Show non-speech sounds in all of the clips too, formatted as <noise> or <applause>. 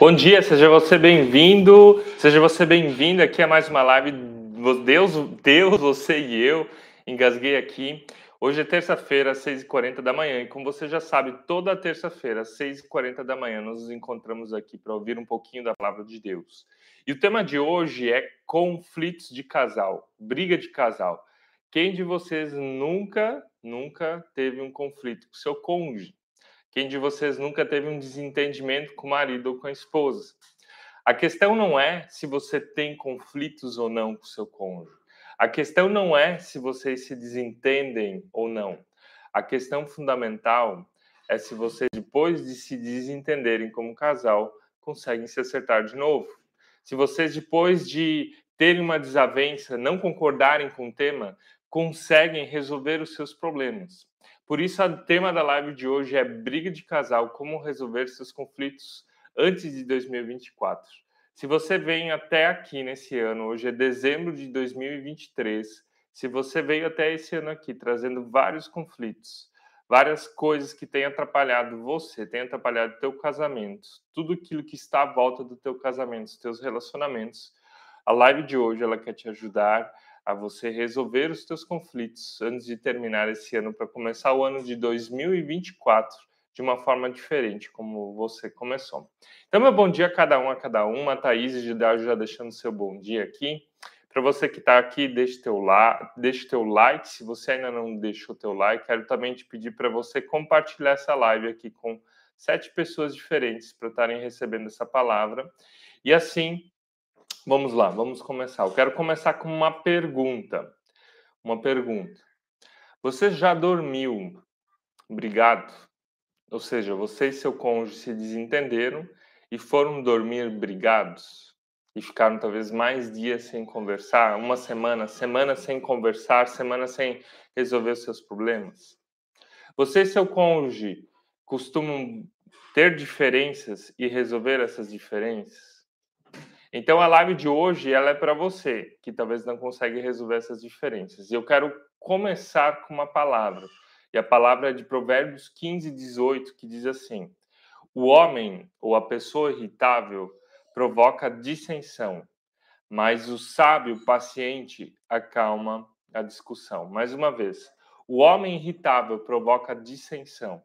Bom dia, seja você bem-vindo, seja você bem-vindo aqui a mais uma live. Deus, Deus, você e eu, engasguei aqui. Hoje é terça-feira, às 6h40 da manhã, e como você já sabe, toda terça-feira, às 6h40 da manhã, nós nos encontramos aqui para ouvir um pouquinho da palavra de Deus. E o tema de hoje é conflitos de casal, briga de casal. Quem de vocês nunca, nunca teve um conflito com seu cônjuge? Quem de vocês nunca teve um desentendimento com o marido ou com a esposa? A questão não é se você tem conflitos ou não com seu cônjuge. A questão não é se vocês se desentendem ou não. A questão fundamental é se vocês, depois de se desentenderem como casal, conseguem se acertar de novo. Se vocês, depois de terem uma desavença, não concordarem com o tema, conseguem resolver os seus problemas. Por isso, o tema da live de hoje é briga de casal, como resolver seus conflitos antes de 2024. Se você vem até aqui nesse ano, hoje é dezembro de 2023, se você veio até esse ano aqui trazendo vários conflitos, várias coisas que têm atrapalhado você, têm atrapalhado teu casamento, tudo aquilo que está à volta do teu casamento, os teus relacionamentos, a live de hoje ela quer te ajudar a você resolver os teus conflitos antes de terminar esse ano para começar o ano de 2024 de uma forma diferente, como você começou. Então, meu bom dia a cada um, a cada uma. Thaís já, já deixando seu bom dia aqui. Para você que está aqui, deixe teu, la deixe teu like. Se você ainda não deixou teu like, quero também te pedir para você compartilhar essa live aqui com sete pessoas diferentes para estarem recebendo essa palavra. E assim Vamos lá, vamos começar. Eu quero começar com uma pergunta. Uma pergunta. Você já dormiu brigado? Ou seja, você e seu cônjuge se desentenderam e foram dormir brigados? E ficaram talvez mais dias sem conversar, uma semana, semana sem conversar, semana sem resolver os seus problemas? Você e seu cônjuge costumam ter diferenças e resolver essas diferenças? Então a live de hoje ela é para você que talvez não consegue resolver essas diferenças. E eu quero começar com uma palavra. E a palavra é de Provérbios 15, 18, que diz assim: O homem ou a pessoa irritável provoca dissensão, mas o sábio paciente acalma a discussão. Mais uma vez, o homem irritável provoca dissensão,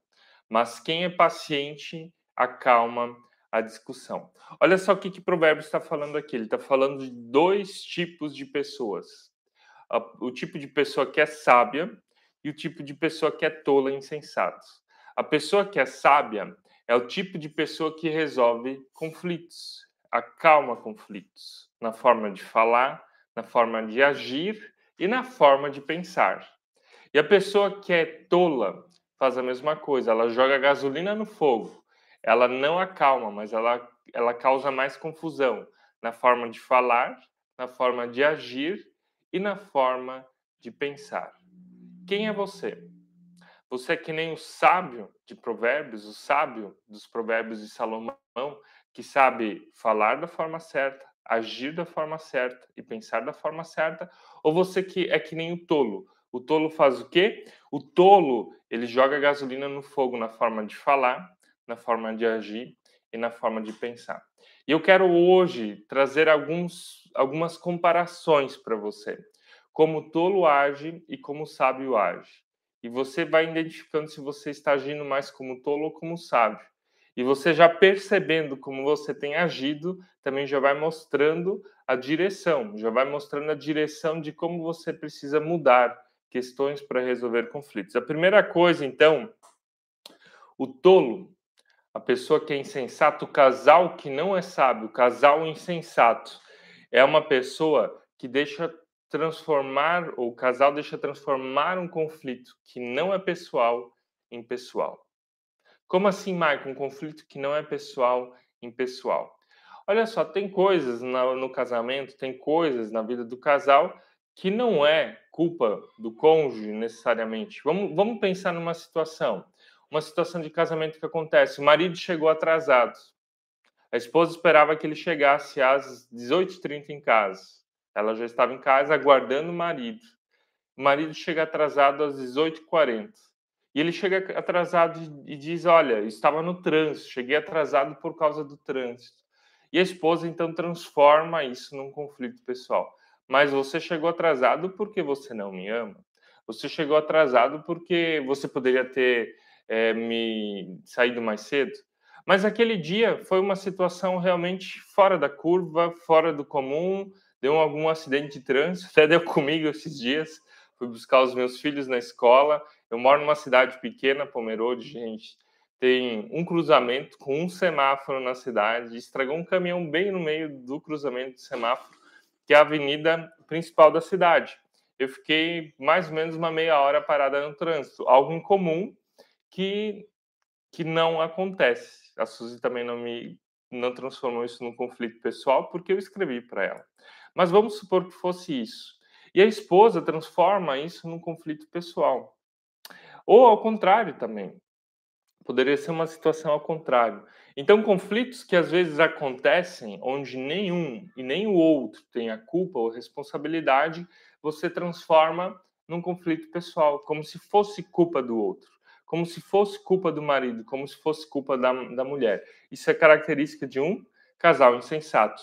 mas quem é paciente acalma a discussão. Olha só o que, que Provérbios está falando aqui. Ele está falando de dois tipos de pessoas: o tipo de pessoa que é sábia e o tipo de pessoa que é tola e insensata. A pessoa que é sábia é o tipo de pessoa que resolve conflitos, acalma conflitos, na forma de falar, na forma de agir e na forma de pensar. E a pessoa que é tola faz a mesma coisa, ela joga gasolina no fogo ela não acalma, mas ela, ela causa mais confusão na forma de falar, na forma de agir e na forma de pensar. Quem é você? Você é que nem o sábio de Provérbios, o sábio dos Provérbios de Salomão, que sabe falar da forma certa, agir da forma certa e pensar da forma certa, ou você que é que nem o tolo? O tolo faz o quê? O tolo, ele joga gasolina no fogo na forma de falar, na forma de agir e na forma de pensar. E eu quero hoje trazer alguns, algumas comparações para você. Como tolo age e como sábio age. E você vai identificando se você está agindo mais como tolo ou como sábio. E você já percebendo como você tem agido, também já vai mostrando a direção, já vai mostrando a direção de como você precisa mudar questões para resolver conflitos. A primeira coisa, então, o tolo, a pessoa que é insensato, o casal que não é sábio, o casal insensato, é uma pessoa que deixa transformar, ou o casal deixa transformar um conflito que não é pessoal em pessoal. Como assim, Michael? Um conflito que não é pessoal em pessoal. Olha só, tem coisas no, no casamento, tem coisas na vida do casal que não é culpa do cônjuge necessariamente. Vamos, vamos pensar numa situação uma situação de casamento que acontece. O marido chegou atrasado. A esposa esperava que ele chegasse às 18h30 em casa. Ela já estava em casa aguardando o marido. O marido chega atrasado às 18h40. E ele chega atrasado e diz: Olha, estava no trânsito, cheguei atrasado por causa do trânsito. E a esposa então transforma isso num conflito pessoal. Mas você chegou atrasado porque você não me ama. Você chegou atrasado porque você poderia ter é, me saído mais cedo. Mas aquele dia foi uma situação realmente fora da curva, fora do comum. Deu algum acidente de trânsito, <laughs> até deu comigo esses dias. Fui buscar os meus filhos na escola. Eu moro numa cidade pequena, Pomerode, gente tem um cruzamento com um semáforo na cidade, estragou um caminhão bem no meio do cruzamento do semáforo, que é a avenida principal da cidade. Eu fiquei mais ou menos uma meia hora parada no trânsito, algo incomum que, que não acontece. A Suzy também não me não transformou isso num conflito pessoal porque eu escrevi para ela. Mas vamos supor que fosse isso. E a esposa transforma isso num conflito pessoal. Ou ao contrário também. Poderia ser uma situação ao contrário. Então, conflitos que às vezes acontecem onde nenhum e nem o outro tem a culpa ou responsabilidade, você transforma num conflito pessoal, como se fosse culpa do outro, como se fosse culpa do marido, como se fosse culpa da, da mulher. Isso é característica de um casal insensato.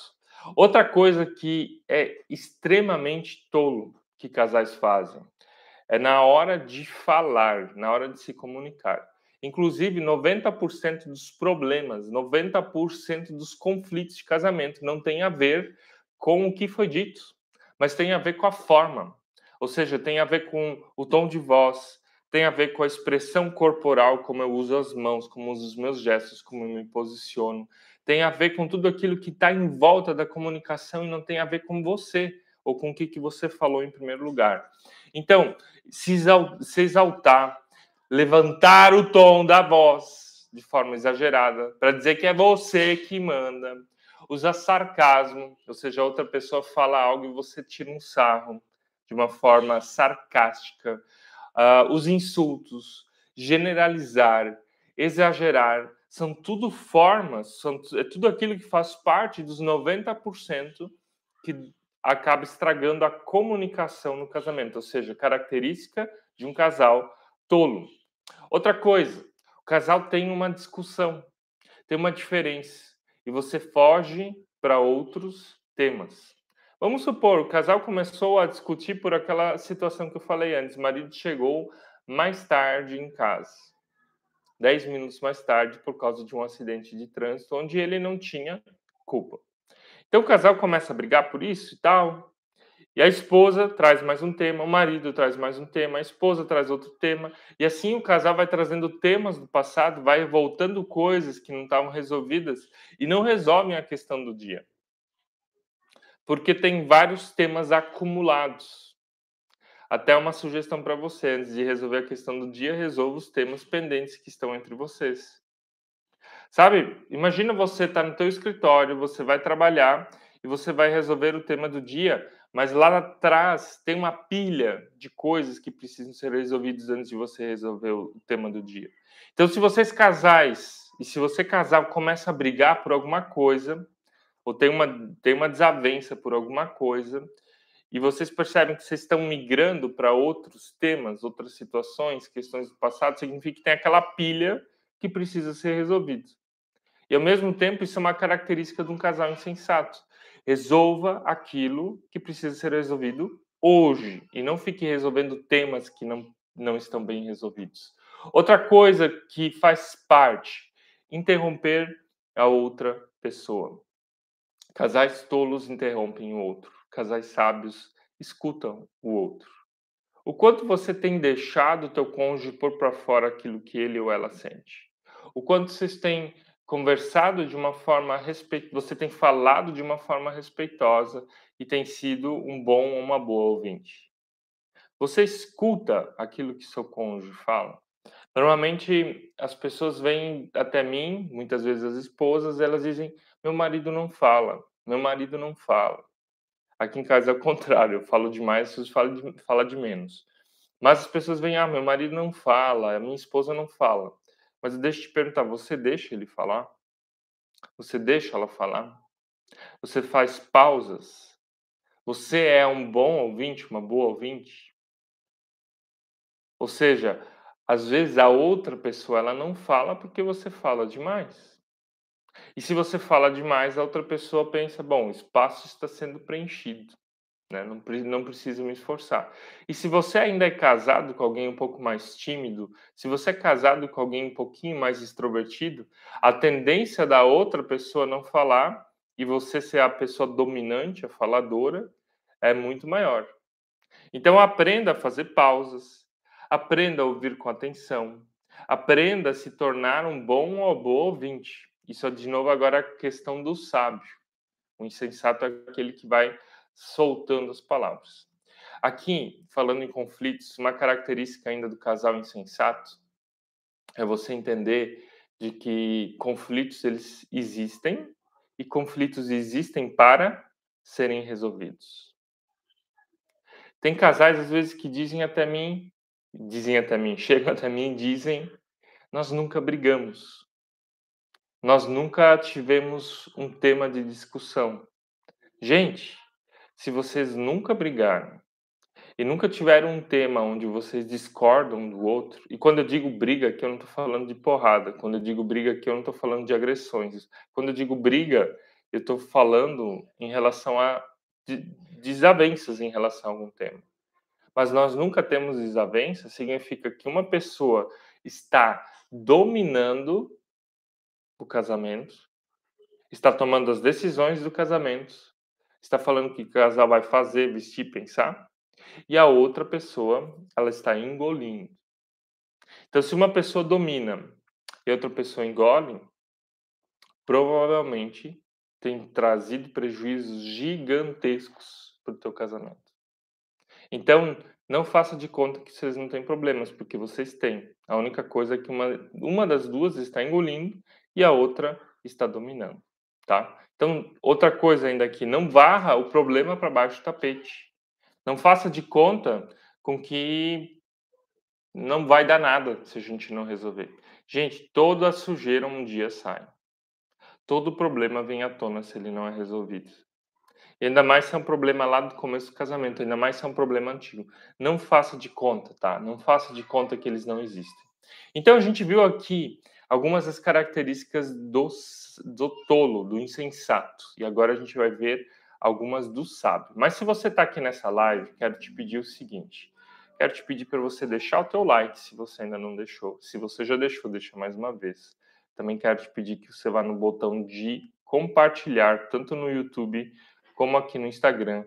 Outra coisa que é extremamente tolo que casais fazem é na hora de falar, na hora de se comunicar. Inclusive, 90% dos problemas, 90% dos conflitos de casamento não tem a ver com o que foi dito, mas tem a ver com a forma. Ou seja, tem a ver com o tom de voz, tem a ver com a expressão corporal, como eu uso as mãos, como uso os meus gestos, como eu me posiciono. Tem a ver com tudo aquilo que está em volta da comunicação e não tem a ver com você ou com o que, que você falou em primeiro lugar. Então, se exaltar, levantar o tom da voz de forma exagerada para dizer que é você que manda, usar sarcasmo, ou seja, outra pessoa fala algo e você tira um sarro de uma forma sarcástica, uh, os insultos, generalizar, exagerar, são tudo formas, são, é tudo aquilo que faz parte dos 90% que acaba estragando a comunicação no casamento, ou seja, característica de um casal tolo. Outra coisa, o casal tem uma discussão, tem uma diferença, e você foge para outros temas. Vamos supor, o casal começou a discutir por aquela situação que eu falei antes. O marido chegou mais tarde em casa, dez minutos mais tarde, por causa de um acidente de trânsito, onde ele não tinha culpa. Então o casal começa a brigar por isso e tal. E a esposa traz mais um tema, o marido traz mais um tema, a esposa traz outro tema, e assim o casal vai trazendo temas do passado, vai voltando coisas que não estavam resolvidas e não resolvem a questão do dia. Porque tem vários temas acumulados. Até uma sugestão para você, antes de resolver a questão do dia, resolva os temas pendentes que estão entre vocês. Sabe, imagina você estar tá no teu escritório, você vai trabalhar e você vai resolver o tema do dia, mas lá atrás tem uma pilha de coisas que precisam ser resolvidas antes de você resolver o tema do dia. Então, se vocês casais e se você casal começa a brigar por alguma coisa ou tem uma tem uma desavença por alguma coisa e vocês percebem que vocês estão migrando para outros temas, outras situações, questões do passado, significa que tem aquela pilha que precisa ser resolvida. E ao mesmo tempo, isso é uma característica de um casal insensato. Resolva aquilo que precisa ser resolvido hoje e não fique resolvendo temas que não, não estão bem resolvidos. Outra coisa que faz parte, interromper a outra pessoa. Casais tolos interrompem o outro. Casais sábios escutam o outro. O quanto você tem deixado o teu cônjuge pôr para fora aquilo que ele ou ela sente? O quanto vocês têm conversado de uma forma respeitosa, você tem falado de uma forma respeitosa e tem sido um bom ou uma boa ouvinte. Você escuta aquilo que seu cônjuge fala. Normalmente as pessoas vêm até mim, muitas vezes as esposas, elas dizem: "Meu marido não fala, meu marido não fala". Aqui em casa é o <laughs> contrário, eu falo demais, vocês falam de, fala de menos. Mas as pessoas vêm: "Ah, meu marido não fala, a minha esposa não fala". Mas deixa eu te perguntar, você deixa ele falar? Você deixa ela falar? Você faz pausas? Você é um bom ouvinte, uma boa ouvinte? Ou seja, às vezes a outra pessoa ela não fala porque você fala demais. E se você fala demais, a outra pessoa pensa: bom, o espaço está sendo preenchido, né? não, não preciso me esforçar. E se você ainda é casado com alguém um pouco mais tímido, se você é casado com alguém um pouquinho mais extrovertido, a tendência da outra pessoa não falar e você ser a pessoa dominante, a faladora, é muito maior. Então aprenda a fazer pausas, aprenda a ouvir com atenção, aprenda a se tornar um bom ou boa ouvinte. Isso é de novo agora a questão do sábio. O insensato é aquele que vai soltando as palavras. Aqui, falando em conflitos, uma característica ainda do casal insensato é você entender de que conflitos eles existem e conflitos existem para serem resolvidos. Tem casais às vezes que dizem até mim, dizem até mim, <laughs> chegam até mim e dizem: "Nós nunca brigamos. Nós nunca tivemos um tema de discussão". Gente, se vocês nunca brigaram e nunca tiveram um tema onde vocês discordam um do outro, e quando eu digo briga aqui eu não estou falando de porrada, quando eu digo briga aqui eu não estou falando de agressões, quando eu digo briga eu estou falando em relação a desavenças em relação a algum tema. Mas nós nunca temos desavenças, significa que uma pessoa está dominando o casamento, está tomando as decisões do casamento, está falando que o casal vai fazer, vestir, pensar, e a outra pessoa, ela está engolindo. Então, se uma pessoa domina e outra pessoa engole, provavelmente tem trazido prejuízos gigantescos para o teu casamento. Então, não faça de conta que vocês não têm problemas, porque vocês têm. A única coisa é que uma, uma das duas está engolindo e a outra está dominando, tá? Então, outra coisa ainda aqui, não varra o problema para baixo do tapete. Não faça de conta com que não vai dar nada se a gente não resolver. Gente, toda sujeira um dia sai todo problema vem à tona se ele não é resolvido. E ainda mais se é um problema lá do começo do casamento, ainda mais se é um problema antigo. Não faça de conta, tá? Não faça de conta que eles não existem. Então a gente viu aqui algumas das características do, do tolo, do insensato. E agora a gente vai ver algumas do sábio. Mas se você está aqui nessa live, quero te pedir o seguinte. Quero te pedir para você deixar o teu like, se você ainda não deixou. Se você já deixou, deixa mais uma vez. Também quero te pedir que você vá no botão de compartilhar, tanto no YouTube como aqui no Instagram.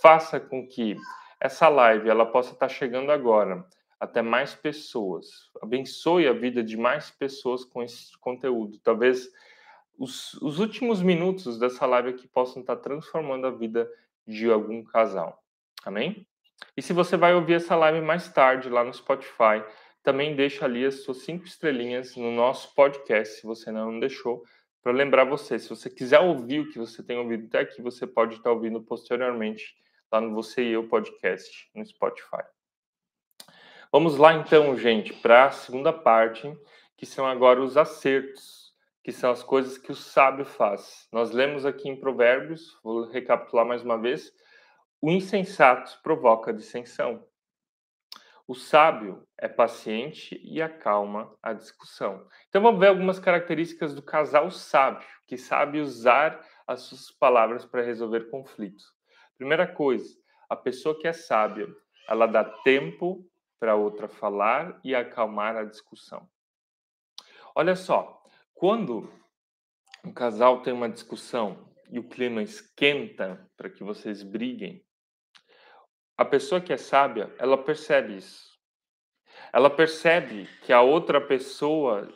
Faça com que essa live ela possa estar chegando agora até mais pessoas. Abençoe a vida de mais pessoas com esse conteúdo. Talvez os, os últimos minutos dessa live aqui possam estar transformando a vida de algum casal. Amém? E se você vai ouvir essa live mais tarde lá no Spotify, também deixa ali as suas cinco estrelinhas no nosso podcast, se você não deixou, para lembrar você. Se você quiser ouvir o que você tem ouvido até aqui, você pode estar ouvindo posteriormente lá no Você e Eu Podcast, no Spotify. Vamos lá então, gente, para a segunda parte, que são agora os acertos, que são as coisas que o sábio faz. Nós lemos aqui em Provérbios, vou recapitular mais uma vez, o insensato provoca dissensão. O sábio é paciente e acalma a discussão. Então vamos ver algumas características do casal sábio, que sabe usar as suas palavras para resolver conflitos. Primeira coisa, a pessoa que é sábia, ela dá tempo para outra falar e acalmar a discussão. Olha só, quando um casal tem uma discussão e o clima esquenta para que vocês briguem, a pessoa que é sábia, ela percebe isso. Ela percebe que a outra pessoa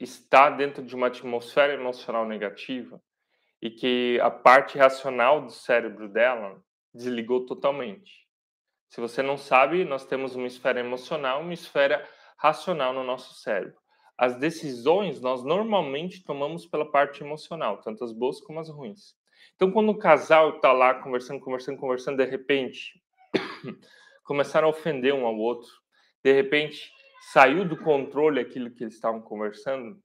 está dentro de uma atmosfera emocional negativa e que a parte racional do cérebro dela desligou totalmente. Se você não sabe, nós temos uma esfera emocional, uma esfera racional no nosso cérebro. As decisões nós normalmente tomamos pela parte emocional, tanto as boas como as ruins. Então, quando o casal está lá conversando, conversando, conversando, de repente começaram a ofender um ao outro. De repente, saiu do controle aquilo que eles estavam conversando.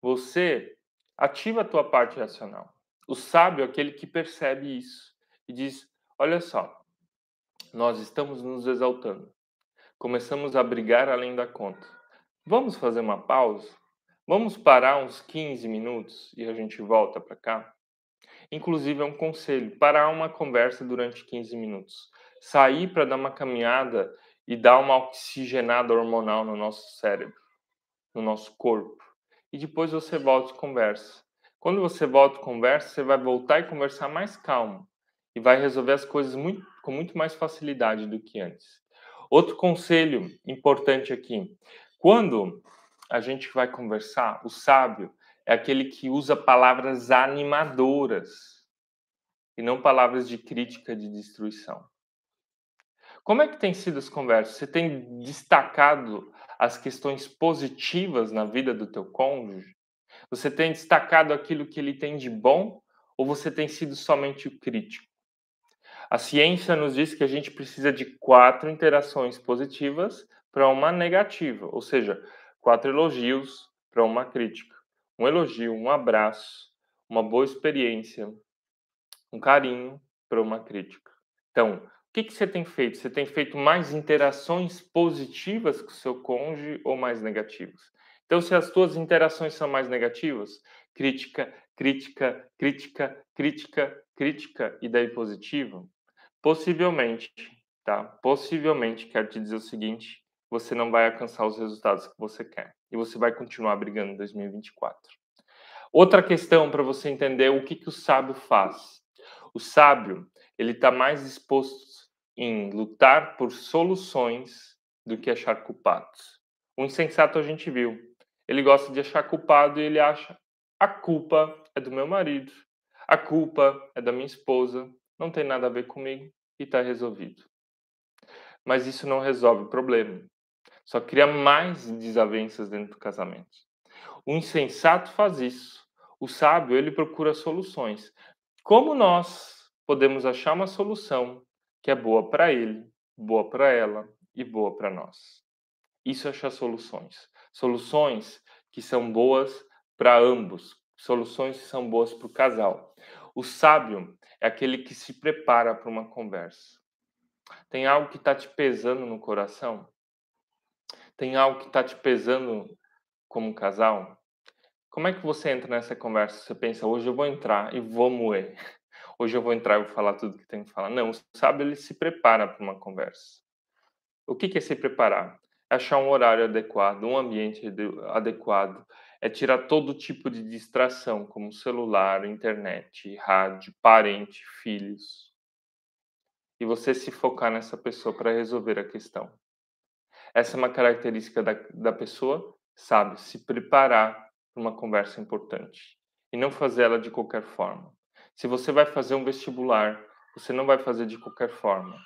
Você ativa a tua parte racional. O sábio é aquele que percebe isso e diz: Olha só, nós estamos nos exaltando. Começamos a brigar além da conta. Vamos fazer uma pausa? Vamos parar uns 15 minutos e a gente volta para cá? Inclusive, é um conselho: parar uma conversa durante 15 minutos. Sair para dar uma caminhada e dar uma oxigenada hormonal no nosso cérebro, no nosso corpo. E depois você volta e conversa. Quando você volta e conversa, você vai voltar e conversar mais calmo. E vai resolver as coisas muito, com muito mais facilidade do que antes. Outro conselho importante aqui: quando a gente vai conversar, o sábio é aquele que usa palavras animadoras e não palavras de crítica, de destruição. Como é que tem sido as conversas? Você tem destacado as questões positivas na vida do teu cônjuge? Você tem destacado aquilo que ele tem de bom ou você tem sido somente o crítico? A ciência nos diz que a gente precisa de quatro interações positivas para uma negativa, ou seja, quatro elogios para uma crítica um elogio, um abraço, uma boa experiência, um carinho para uma crítica. Então, que, que você tem feito? Você tem feito mais interações positivas com o seu cônjuge ou mais negativas? Então, se as suas interações são mais negativas, crítica, crítica, crítica, crítica, crítica e daí positivo, possivelmente, tá? Possivelmente, quero te dizer o seguinte, você não vai alcançar os resultados que você quer. E você vai continuar brigando em 2024. Outra questão para você entender o que, que o sábio faz. O sábio, ele está mais disposto em lutar por soluções do que achar culpados. O insensato a gente viu. Ele gosta de achar culpado e ele acha a culpa é do meu marido, a culpa é da minha esposa, não tem nada a ver comigo e está resolvido. Mas isso não resolve o problema. Só cria mais desavenças dentro do casamento. O insensato faz isso. O sábio, ele procura soluções. Como nós podemos achar uma solução que é boa para ele, boa para ela e boa para nós? Isso é achar soluções. Soluções que são boas para ambos, soluções que são boas para o casal. O sábio é aquele que se prepara para uma conversa. Tem algo que está te pesando no coração? Tem algo que está te pesando como casal? Como é que você entra nessa conversa? Você pensa, hoje eu vou entrar e vou moer. Hoje eu vou entrar e vou falar tudo que tem que falar. Não, sabe, ele se prepara para uma conversa. O que é se preparar? É achar um horário adequado, um ambiente adequado, é tirar todo tipo de distração, como celular, internet, rádio, parente, filhos. E você se focar nessa pessoa para resolver a questão. Essa é uma característica da, da pessoa, sabe? Se preparar para uma conversa importante e não fazer ela de qualquer forma. Se você vai fazer um vestibular, você não vai fazer de qualquer forma.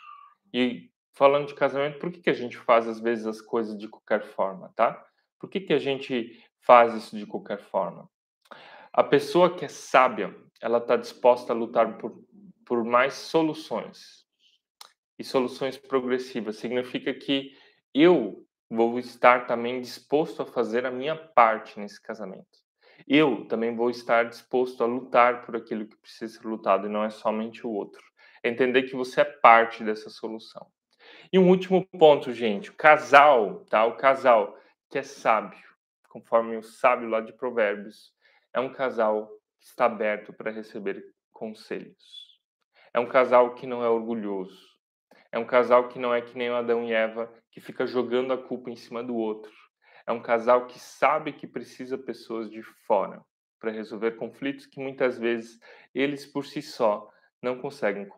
E falando de casamento, por que, que a gente faz às vezes as coisas de qualquer forma, tá? Por que, que a gente faz isso de qualquer forma? A pessoa que é sábia, ela está disposta a lutar por, por mais soluções. E soluções progressivas significa que eu vou estar também disposto a fazer a minha parte nesse casamento. Eu também vou estar disposto a lutar por aquilo que precisa ser lutado e não é somente o outro. É entender que você é parte dessa solução. E um último ponto, gente, o casal, tá? O casal que é sábio, conforme o sábio lá de Provérbios, é um casal que está aberto para receber conselhos. É um casal que não é orgulhoso. É um casal que não é que nem Adão e Eva, que fica jogando a culpa em cima do outro. É um casal que sabe que precisa pessoas de fora para resolver conflitos que muitas vezes eles por si só não conseguem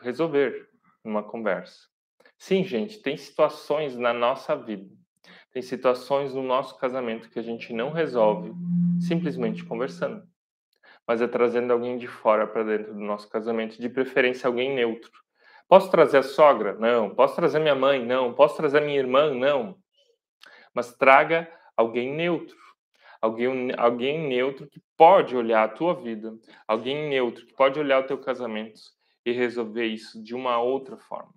resolver numa conversa. Sim, gente, tem situações na nossa vida, tem situações no nosso casamento que a gente não resolve simplesmente conversando, mas é trazendo alguém de fora para dentro do nosso casamento, de preferência alguém neutro, Posso trazer a sogra? Não. Posso trazer minha mãe? Não. Posso trazer minha irmã? Não. Mas traga alguém neutro. Alguém, alguém neutro que pode olhar a tua vida. Alguém neutro que pode olhar o teu casamento e resolver isso de uma outra forma.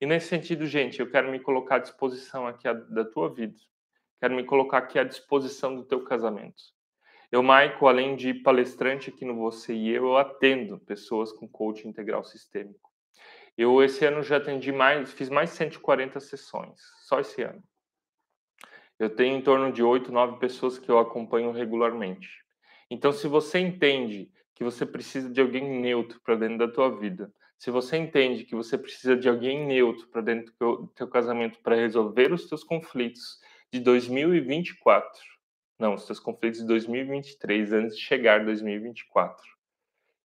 E nesse sentido, gente, eu quero me colocar à disposição aqui da tua vida. Quero me colocar aqui à disposição do teu casamento. Eu, Maico, além de palestrante aqui no Você e Eu, eu atendo pessoas com coaching integral sistêmico. Eu esse ano já atendi mais, fiz mais de 140 sessões, só esse ano. Eu tenho em torno de oito, nove pessoas que eu acompanho regularmente. Então, se você entende que você precisa de alguém neutro para dentro da tua vida, se você entende que você precisa de alguém neutro para dentro do teu, casamento para resolver os teus conflitos de 2024, não, os teus conflitos de 2023, antes de chegar 2024,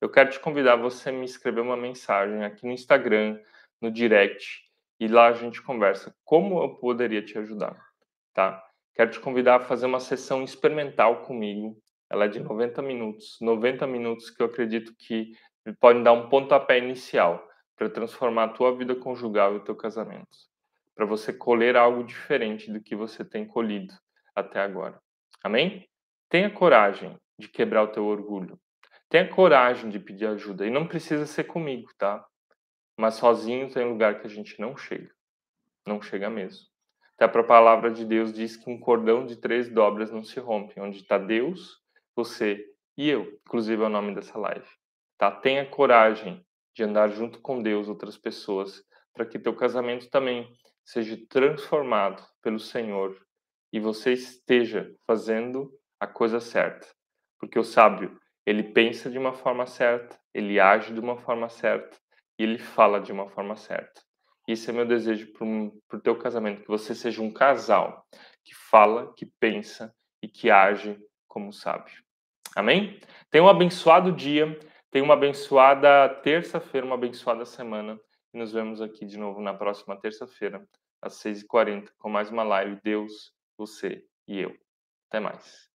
eu quero te convidar a você me escrever uma mensagem aqui no Instagram, no direct, e lá a gente conversa como eu poderia te ajudar, tá? Quero te convidar a fazer uma sessão experimental comigo. Ela é de 90 minutos, 90 minutos que eu acredito que podem dar um pontapé inicial para transformar a tua vida conjugal e o teu casamento, para você colher algo diferente do que você tem colhido até agora. Amém? Tenha coragem de quebrar o teu orgulho. Tenha coragem de pedir ajuda. E não precisa ser comigo, tá? Mas sozinho tem lugar que a gente não chega. Não chega mesmo. Até a palavra de Deus diz que um cordão de três dobras não se rompe. Onde está Deus, você e eu. Inclusive é o nome dessa live. Tá? Tenha coragem de andar junto com Deus, outras pessoas, para que teu casamento também seja transformado pelo Senhor e você esteja fazendo a coisa certa. Porque o sábio, ele pensa de uma forma certa, ele age de uma forma certa e ele fala de uma forma certa. Esse é meu desejo para o teu casamento, que você seja um casal que fala, que pensa e que age como sábio. Amém? Tenha um abençoado dia, tenha uma abençoada terça-feira, uma abençoada semana. E nos vemos aqui de novo na próxima terça-feira, às 6h40, com mais uma live Deus, você e eu. Até mais.